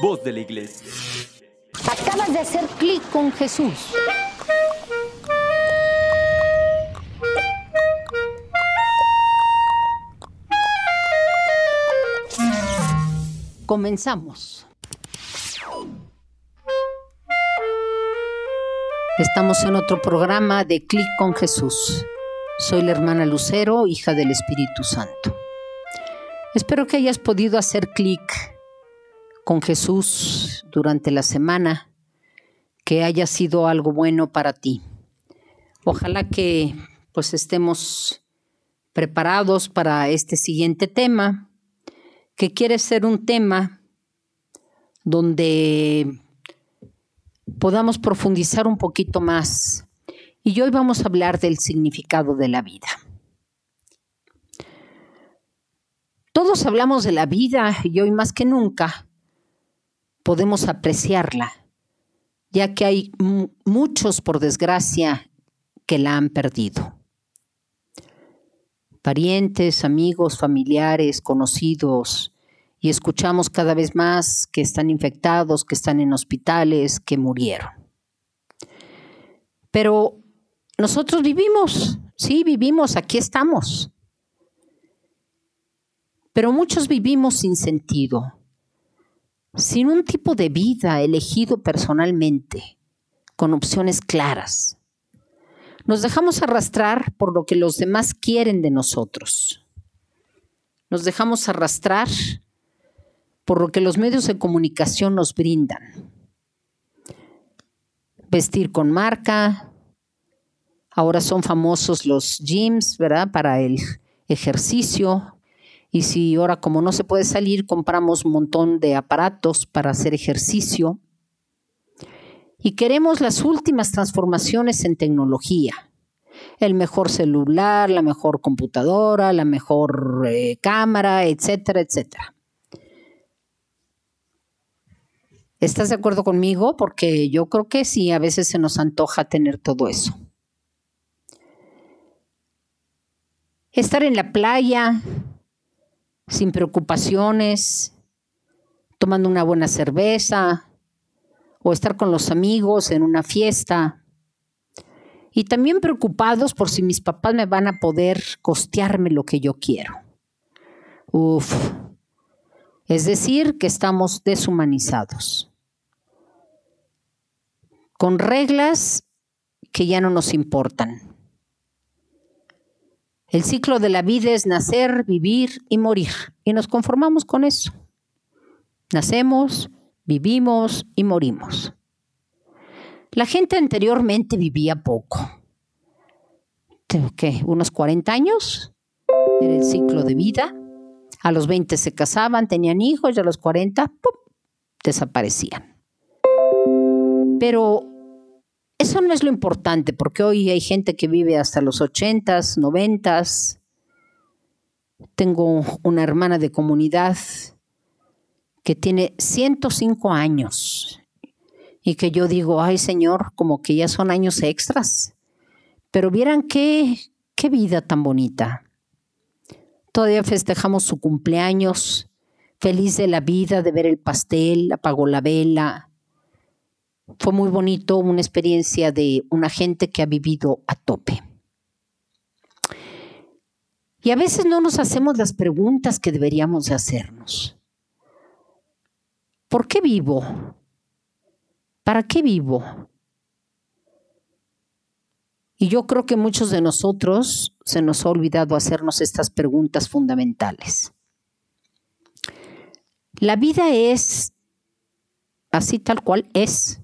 voz de la iglesia. Acabas de hacer clic con Jesús. Comenzamos. Estamos en otro programa de Clic con Jesús. Soy la hermana Lucero, hija del Espíritu Santo. Espero que hayas podido hacer clic con Jesús durante la semana, que haya sido algo bueno para ti. Ojalá que pues estemos preparados para este siguiente tema, que quiere ser un tema donde podamos profundizar un poquito más. Y hoy vamos a hablar del significado de la vida. Todos hablamos de la vida y hoy más que nunca podemos apreciarla, ya que hay muchos, por desgracia, que la han perdido. Parientes, amigos, familiares, conocidos, y escuchamos cada vez más que están infectados, que están en hospitales, que murieron. Pero nosotros vivimos, sí, vivimos, aquí estamos. Pero muchos vivimos sin sentido, sin un tipo de vida elegido personalmente, con opciones claras. Nos dejamos arrastrar por lo que los demás quieren de nosotros. Nos dejamos arrastrar por lo que los medios de comunicación nos brindan. Vestir con marca, ahora son famosos los gyms, ¿verdad? Para el ejercicio. Y si ahora como no se puede salir, compramos un montón de aparatos para hacer ejercicio. Y queremos las últimas transformaciones en tecnología. El mejor celular, la mejor computadora, la mejor eh, cámara, etcétera, etcétera. ¿Estás de acuerdo conmigo? Porque yo creo que sí, a veces se nos antoja tener todo eso. Estar en la playa, sin preocupaciones, tomando una buena cerveza, o estar con los amigos en una fiesta. Y también preocupados por si mis papás me van a poder costearme lo que yo quiero. Uf. Es decir, que estamos deshumanizados con reglas que ya no nos importan. El ciclo de la vida es nacer, vivir y morir, y nos conformamos con eso. Nacemos, vivimos y morimos. La gente anteriormente vivía poco. ¿Qué? ¿Unos 40 años? Era el ciclo de vida. A los 20 se casaban, tenían hijos y a los 40 desaparecían. Pero eso no es lo importante, porque hoy hay gente que vive hasta los ochentas, noventas. Tengo una hermana de comunidad que tiene 105 años y que yo digo, ay Señor, como que ya son años extras. Pero vieran qué, qué vida tan bonita. Todavía festejamos su cumpleaños, feliz de la vida, de ver el pastel, apagó la vela, fue muy bonito, una experiencia de una gente que ha vivido a tope. Y a veces no nos hacemos las preguntas que deberíamos de hacernos. ¿Por qué vivo? ¿Para qué vivo? Y yo creo que muchos de nosotros se nos ha olvidado hacernos estas preguntas fundamentales. La vida es así tal cual es.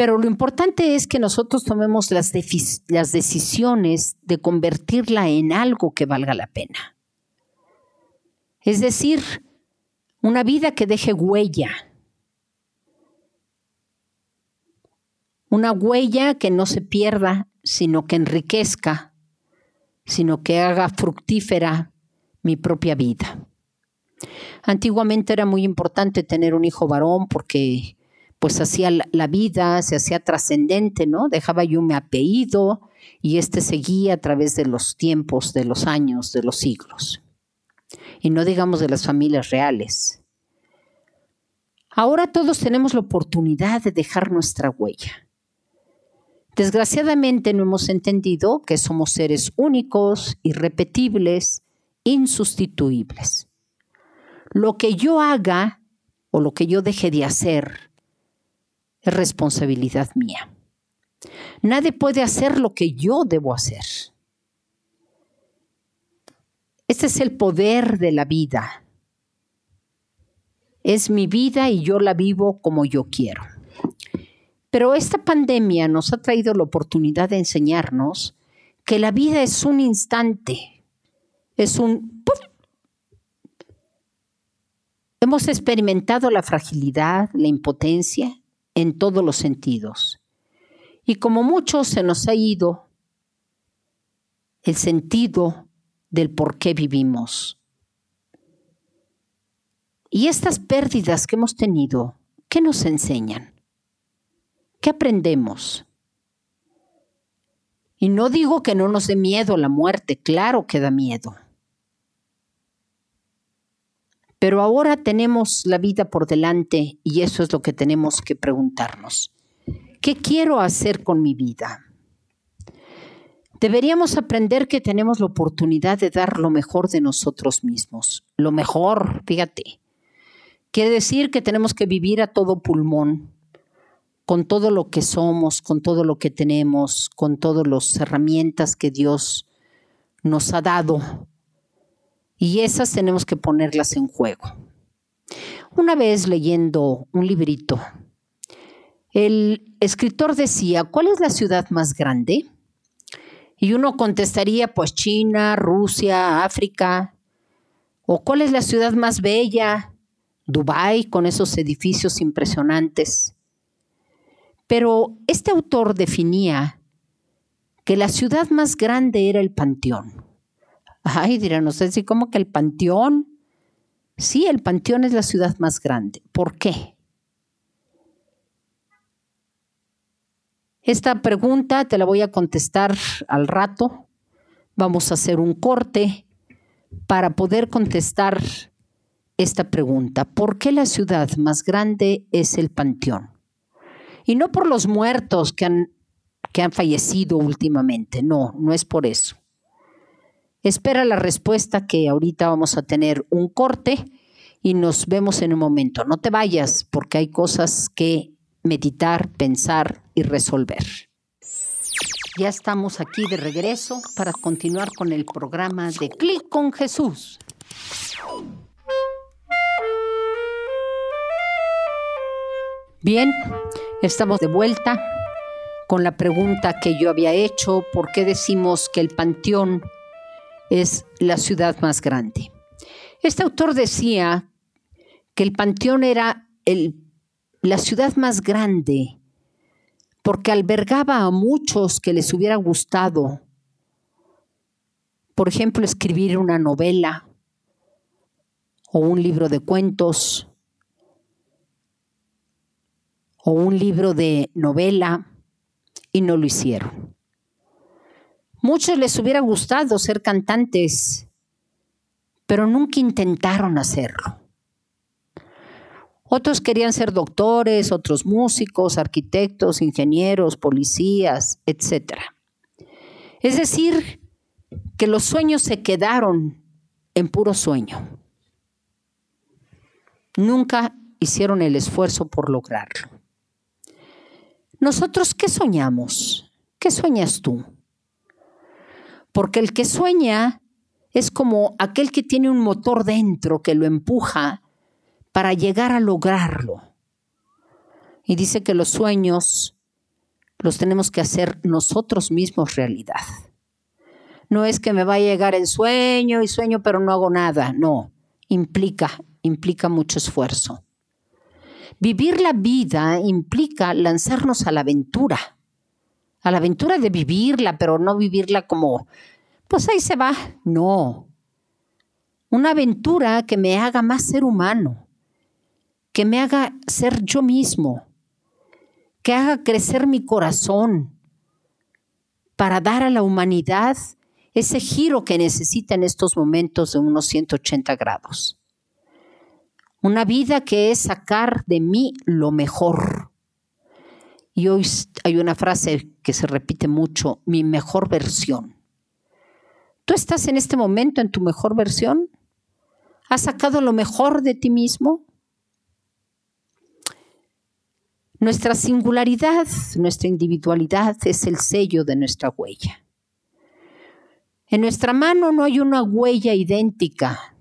Pero lo importante es que nosotros tomemos las, decisiones de convertirla en algo que valga la pena. Es decir, una vida que deje huella. Una huella que no se pierda, sino que enriquezca, sino que haga fructífera mi propia vida. Antiguamente era muy importante tener un hijo varón porque pues hacía la vida, se hacía trascendente, ¿no? Dejaba yo mi apellido y este seguía a través de los tiempos, de los años, de los siglos. Y no digamos de las familias reales. Ahora todos tenemos la oportunidad de dejar nuestra huella. Desgraciadamente no hemos entendido que somos seres únicos, irrepetibles, insustituibles. Lo que yo haga o lo que yo deje de hacer es responsabilidad mía. Nadie puede hacer lo que yo debo hacer. Este es el poder de la vida. Es mi vida y yo la vivo como yo quiero. Pero esta pandemia nos ha traído la oportunidad de enseñarnos que la vida es un instante, es un... Hemos experimentado la fragilidad, la impotencia en todos los sentidos. Y como muchos se nos ha ido el sentido del por qué vivimos. Y estas pérdidas que hemos tenido, ¿qué nos enseñan? ¿Qué aprendemos? Y no digo que no nos dé miedo la muerte, claro que da miedo. Pero ahora tenemos la vida por delante y eso es lo que tenemos que preguntarnos. ¿Qué quiero hacer con mi vida? Deberíamos aprender que tenemos la oportunidad de dar lo mejor de nosotros mismos. Lo mejor, fíjate. Quiere decir que tenemos que vivir a todo pulmón, con todo lo que somos, con todo lo que tenemos, con todas las herramientas que Dios nos ha dado. Y esas tenemos que ponerlas en juego. Una vez leyendo un librito el escritor decía, ¿cuál es la ciudad más grande? Y uno contestaría, pues China, Rusia, África. ¿O cuál es la ciudad más bella? Dubái, con esos edificios impresionantes. Pero este autor definía que la ciudad más grande era el Panteón. Ay, dirán ustedes, ¿y cómo que el Panteón? Sí, el Panteón es la ciudad más grande. ¿Por qué? Esta pregunta te la voy a contestar al rato. Vamos a hacer un corte para poder contestar esta pregunta. ¿Por qué la ciudad más grande es el Panteón? Y no por los muertos que han, que han fallecido últimamente, no, no es por eso. Espera la respuesta que ahorita vamos a tener un corte y nos vemos en un momento. No te vayas porque hay cosas que meditar, pensar y resolver. Ya estamos aquí de regreso para continuar con el programa de Clic con Jesús. Bien, estamos de vuelta con la pregunta que yo había hecho, ¿por qué decimos que el Panteón es la ciudad más grande? Este autor decía que el Panteón era el la ciudad más grande, porque albergaba a muchos que les hubiera gustado, por ejemplo, escribir una novela o un libro de cuentos o un libro de novela y no lo hicieron. Muchos les hubiera gustado ser cantantes, pero nunca intentaron hacerlo. Otros querían ser doctores, otros músicos, arquitectos, ingenieros, policías, etc. Es decir, que los sueños se quedaron en puro sueño. Nunca hicieron el esfuerzo por lograrlo. Nosotros, ¿qué soñamos? ¿Qué sueñas tú? Porque el que sueña es como aquel que tiene un motor dentro que lo empuja para llegar a lograrlo. Y dice que los sueños los tenemos que hacer nosotros mismos realidad. No es que me va a llegar el sueño y sueño pero no hago nada, no, implica, implica mucho esfuerzo. Vivir la vida implica lanzarnos a la aventura, a la aventura de vivirla, pero no vivirla como, pues ahí se va, no. Una aventura que me haga más ser humano, que me haga ser yo mismo, que haga crecer mi corazón para dar a la humanidad ese giro que necesita en estos momentos de unos 180 grados. Una vida que es sacar de mí lo mejor. Y hoy hay una frase que se repite mucho, mi mejor versión. ¿Tú estás en este momento en tu mejor versión? ¿Has sacado lo mejor de ti mismo? Nuestra singularidad, nuestra individualidad es el sello de nuestra huella. En nuestra mano no hay una huella idéntica.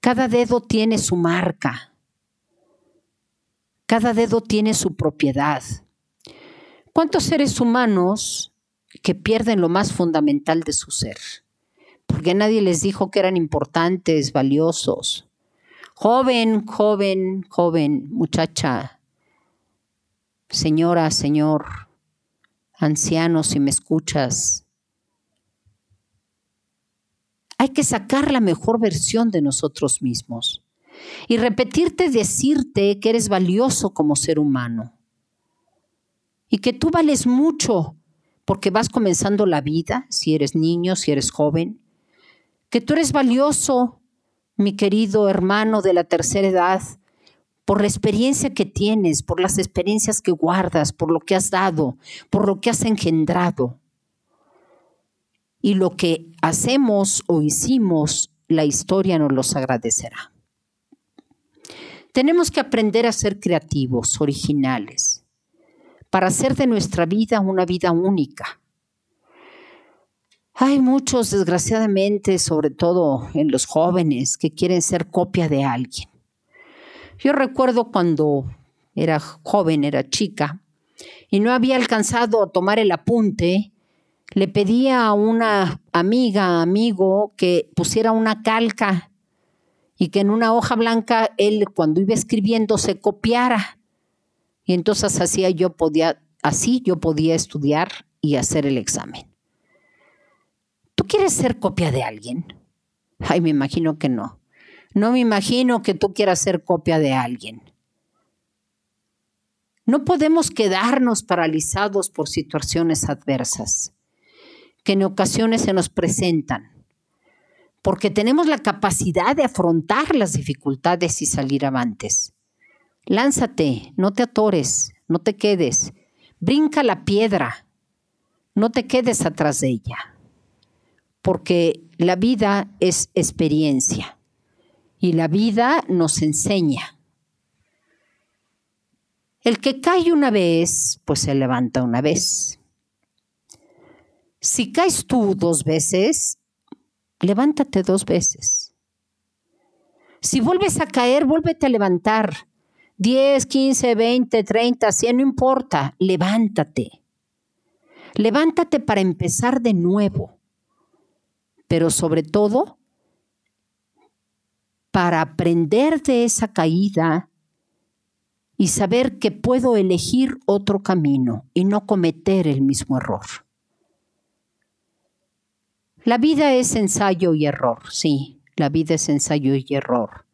Cada dedo tiene su marca. Cada dedo tiene su propiedad. ¿Cuántos seres humanos que pierden lo más fundamental de su ser? Porque nadie les dijo que eran importantes, valiosos. Joven, joven, joven, muchacha, Señora, Señor, anciano, si me escuchas, hay que sacar la mejor versión de nosotros mismos y repetirte, decirte que eres valioso como ser humano y que tú vales mucho porque vas comenzando la vida, si eres niño, si eres joven, que tú eres valioso, mi querido hermano de la tercera edad, por la experiencia que tienes, por las experiencias que guardas, por lo que has dado, por lo que has engendrado. Y lo que hacemos o hicimos, la historia nos los agradecerá. Tenemos que aprender a ser creativos, originales, para hacer de nuestra vida una vida única. Hay muchos, desgraciadamente, sobre todo en los jóvenes, que quieren ser copia de alguien. Yo recuerdo cuando era joven, era chica, y no había alcanzado a tomar el apunte, le pedía a una amiga, amigo, que pusiera una calca y que en una hoja blanca él cuando iba escribiendo se copiara. Y entonces así yo podía, así yo podía estudiar y hacer el examen. ¿Tú quieres ser copia de alguien? Ay, me imagino que no. No me imagino que tú quieras ser copia de alguien. No podemos quedarnos paralizados por situaciones adversas que en ocasiones se nos presentan, porque tenemos la capacidad de afrontar las dificultades y salir avantes. Lánzate, no te atores, no te quedes, brinca la piedra, no te quedes atrás de ella, porque la vida es experiencia y la vida nos enseña. El que cae una vez, pues se levanta una vez. Si caes tú dos veces, levántate dos veces. Si vuelves a caer, vuélvete a levantar. 10, 15, 20, 30, 100, no importa, levántate. Levántate para empezar de nuevo. Pero sobre todo, para aprender de esa caída y saber que puedo elegir otro camino y no cometer el mismo error. La vida es ensayo y error, sí, la vida es ensayo y error.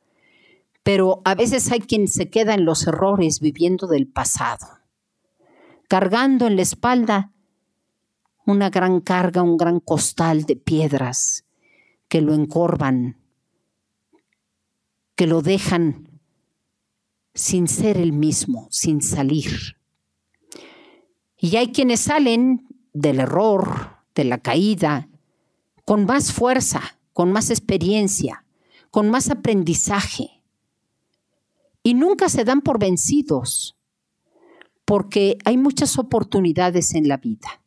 Pero a veces hay quien se queda en los errores viviendo del pasado, cargando en la espalda una gran carga, un gran costal de piedras que lo encorvan que lo dejan sin ser el mismo, sin salir. Y hay quienes salen del error, de la caída, con más fuerza, con más experiencia, con más aprendizaje. Y nunca se dan por vencidos, porque hay muchas oportunidades en la vida,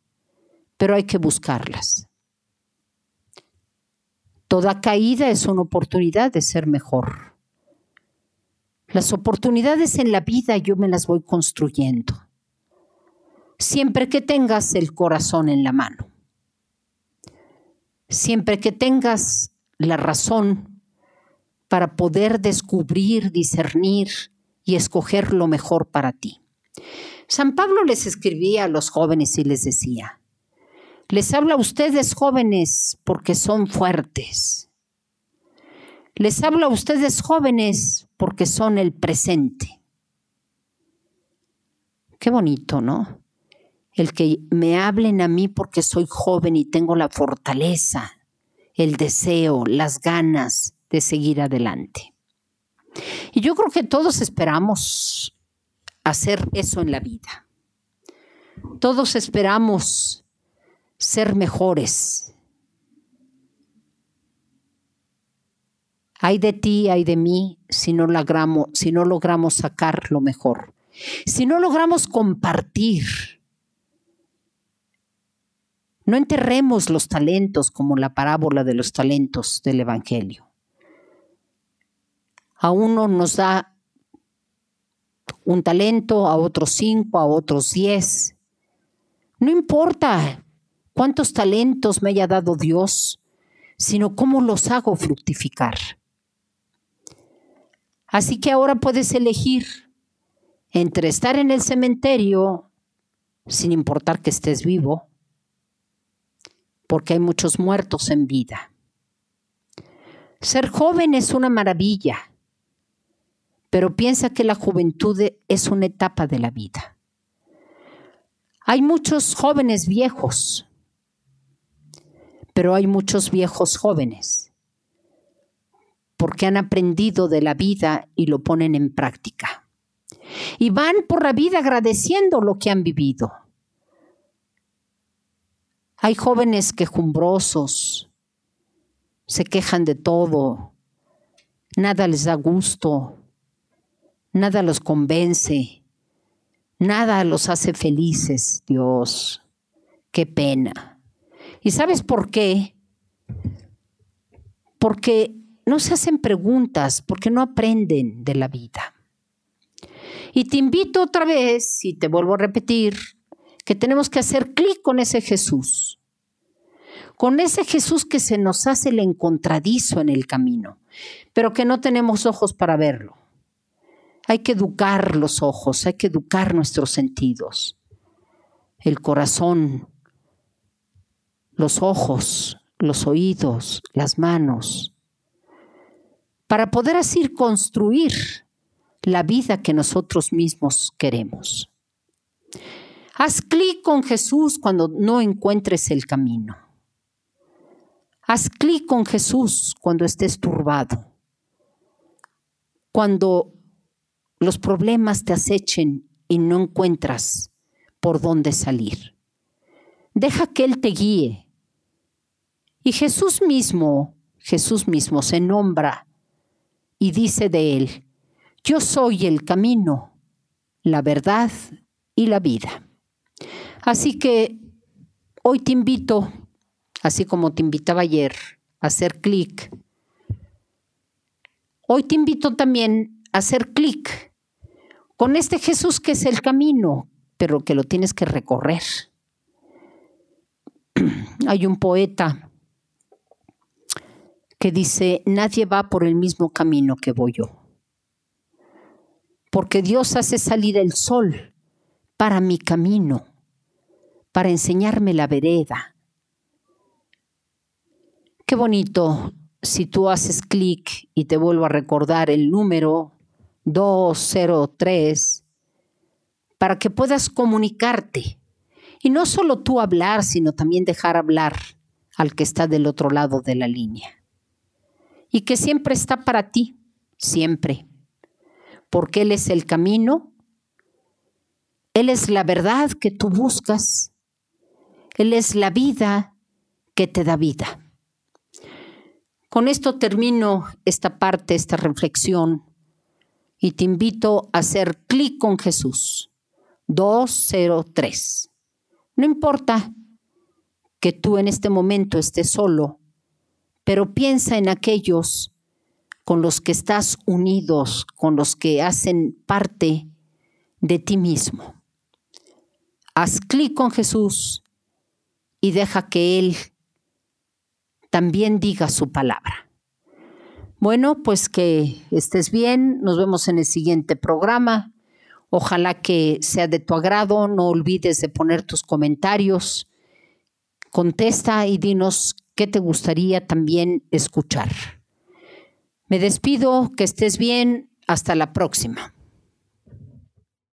pero hay que buscarlas. Toda caída es una oportunidad de ser mejor. Las oportunidades en la vida yo me las voy construyendo. Siempre que tengas el corazón en la mano. Siempre que tengas la razón para poder descubrir, discernir y escoger lo mejor para ti. San Pablo les escribía a los jóvenes y les decía, les habla a ustedes jóvenes porque son fuertes les hablo a ustedes jóvenes porque son el presente. Qué bonito, ¿no? El que me hablen a mí porque soy joven y tengo la fortaleza, el deseo, las ganas de seguir adelante. Y yo creo que todos esperamos hacer eso en la vida. Todos esperamos ser mejores. Hay de ti, hay de mí, si no logramos, si no logramos sacar lo mejor. Si no logramos compartir. No enterremos los talentos como la parábola de los talentos del Evangelio. A uno nos da un talento, a otros cinco, a otros diez. No importa cuántos talentos me haya dado Dios, sino cómo los hago fructificar. Así que ahora puedes elegir entre estar en el cementerio, sin importar que estés vivo, porque hay muchos muertos en vida. Ser joven es una maravilla, pero piensa que la juventud es una etapa de la vida. Hay muchos jóvenes viejos, pero hay muchos viejos jóvenes, porque han aprendido de la vida y lo ponen en práctica. Y van por la vida agradeciendo lo que han vivido. Hay jóvenes quejumbrosos, se quejan de todo, nada les da gusto, nada los convence, nada los hace felices, Dios. Qué pena. ¿Y sabes por qué? Porque no se hacen preguntas, porque no aprenden de la vida. Y te invito otra vez, y te vuelvo a repetir, que tenemos que hacer clic con ese Jesús. Con ese Jesús que se nos hace el encontradizo en el camino, pero que no tenemos ojos para verlo. Hay que educar los ojos, hay que educar nuestros sentidos, el corazón, los ojos, los oídos, las manos, para poder así construir la vida que nosotros mismos queremos. Haz clic con Jesús cuando no encuentres el camino. Haz clic con Jesús cuando estés turbado. Cuando los problemas te acechen y no encuentras por dónde salir. Deja que Él te guíe. Y Jesús mismo, Jesús mismo se nombra y dice de Él, yo soy el camino, la verdad y la vida. Así que hoy te invito, así como te invitaba ayer, a hacer clic. Hoy te invito también a hacer clic con este Jesús que es el camino, pero que lo tienes que recorrer. Hay un poeta que dice, nadie va por el mismo camino que voy yo, porque Dios hace salir el sol para mi camino, para enseñarme la vereda. Qué bonito si tú haces clic y te vuelvo a recordar el número 203 para que puedas comunicarte. Y no solo tú hablar, sino también dejar hablar al que está del otro lado de la línea. Y que siempre está para ti, siempre. Porque Él es el camino, Él es la verdad que tú buscas, Él es la vida que te da vida. Con esto termino esta parte, esta reflexión y te invito a hacer clic con Jesús. 203. No importa que tú en este momento estés solo, pero piensa en aquellos con los que estás unidos, con los que hacen parte de ti mismo. Haz clic con Jesús y deja que Él también diga su palabra. Bueno, pues que estés bien. Nos vemos en el siguiente programa. Ojalá que sea de tu agrado. No olvides de poner tus comentarios. Contesta y dinos qué te gustaría también escuchar. Me despido, que estés bien. Hasta la próxima.